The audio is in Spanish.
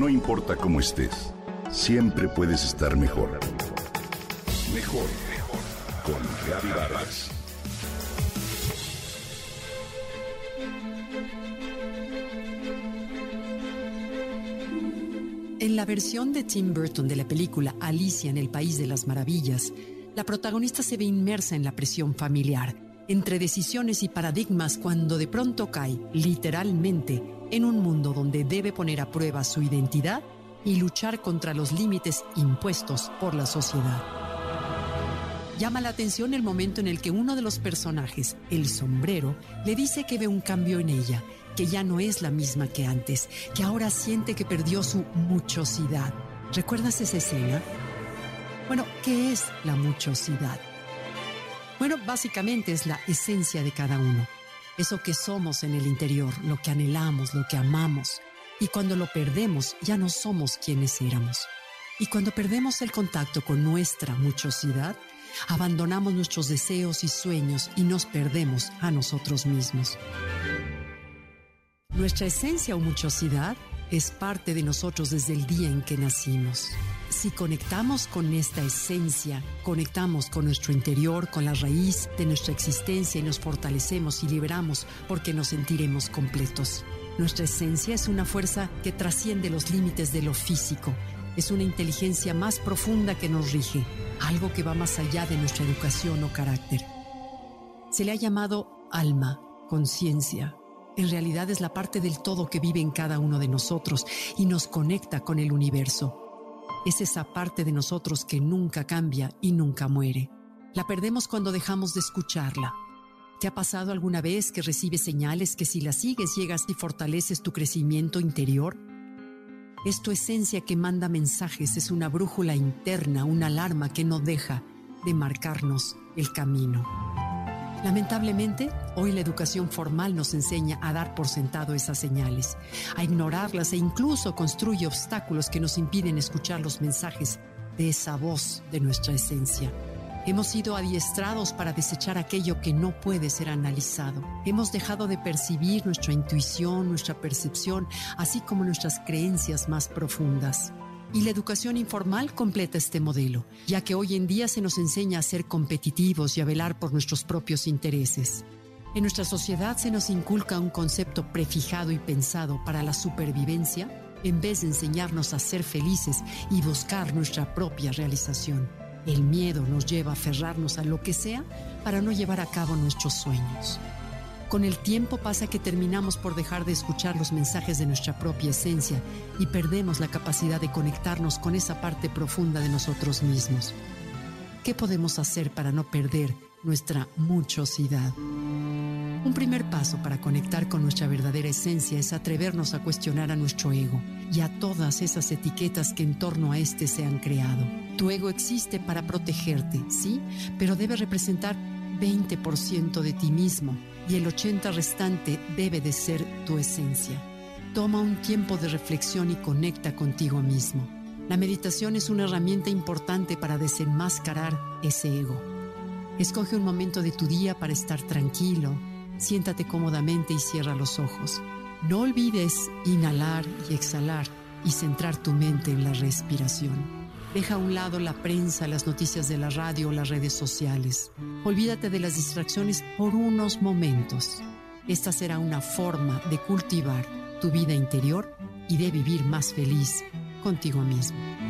No importa cómo estés, siempre puedes estar mejor. Mejor, mejor. Con Vargas. En la versión de Tim Burton de la película Alicia en el País de las Maravillas, la protagonista se ve inmersa en la presión familiar, entre decisiones y paradigmas cuando de pronto cae, literalmente, en un mundo donde debe poner a prueba su identidad y luchar contra los límites impuestos por la sociedad. Llama la atención el momento en el que uno de los personajes, el sombrero, le dice que ve un cambio en ella, que ya no es la misma que antes, que ahora siente que perdió su muchosidad. ¿Recuerdas esa escena? Bueno, ¿qué es la muchosidad? Bueno, básicamente es la esencia de cada uno, eso que somos en el interior, lo que anhelamos, lo que amamos. Y cuando lo perdemos, ya no somos quienes éramos. Y cuando perdemos el contacto con nuestra muchosidad, abandonamos nuestros deseos y sueños y nos perdemos a nosotros mismos. Nuestra esencia o muchosidad es parte de nosotros desde el día en que nacimos. Si conectamos con esta esencia, conectamos con nuestro interior, con la raíz de nuestra existencia y nos fortalecemos y liberamos porque nos sentiremos completos. Nuestra esencia es una fuerza que trasciende los límites de lo físico. Es una inteligencia más profunda que nos rige, algo que va más allá de nuestra educación o carácter. Se le ha llamado alma, conciencia, en realidad es la parte del todo que vive en cada uno de nosotros y nos conecta con el universo. Es esa parte de nosotros que nunca cambia y nunca muere. La perdemos cuando dejamos de escucharla. ¿Te ha pasado alguna vez que recibes señales que si las sigues llegas y fortaleces tu crecimiento interior? Es tu esencia que manda mensajes, es una brújula interna, una alarma que no deja de marcarnos el camino. Lamentablemente, hoy la educación formal nos enseña a dar por sentado esas señales, a ignorarlas e incluso construye obstáculos que nos impiden escuchar los mensajes de esa voz de nuestra esencia. Hemos sido adiestrados para desechar aquello que no puede ser analizado. Hemos dejado de percibir nuestra intuición, nuestra percepción, así como nuestras creencias más profundas. Y la educación informal completa este modelo, ya que hoy en día se nos enseña a ser competitivos y a velar por nuestros propios intereses. En nuestra sociedad se nos inculca un concepto prefijado y pensado para la supervivencia en vez de enseñarnos a ser felices y buscar nuestra propia realización. El miedo nos lleva a aferrarnos a lo que sea para no llevar a cabo nuestros sueños. Con el tiempo pasa que terminamos por dejar de escuchar los mensajes de nuestra propia esencia y perdemos la capacidad de conectarnos con esa parte profunda de nosotros mismos. ¿Qué podemos hacer para no perder nuestra muchosidad? Un primer paso para conectar con nuestra verdadera esencia es atrevernos a cuestionar a nuestro ego y a todas esas etiquetas que en torno a este se han creado. Tu ego existe para protegerte, sí, pero debe representar 20% de ti mismo y el 80% restante debe de ser tu esencia. Toma un tiempo de reflexión y conecta contigo mismo. La meditación es una herramienta importante para desenmascarar ese ego. Escoge un momento de tu día para estar tranquilo, siéntate cómodamente y cierra los ojos. No olvides inhalar y exhalar y centrar tu mente en la respiración. Deja a un lado la prensa, las noticias de la radio o las redes sociales. Olvídate de las distracciones por unos momentos. Esta será una forma de cultivar tu vida interior y de vivir más feliz contigo mismo.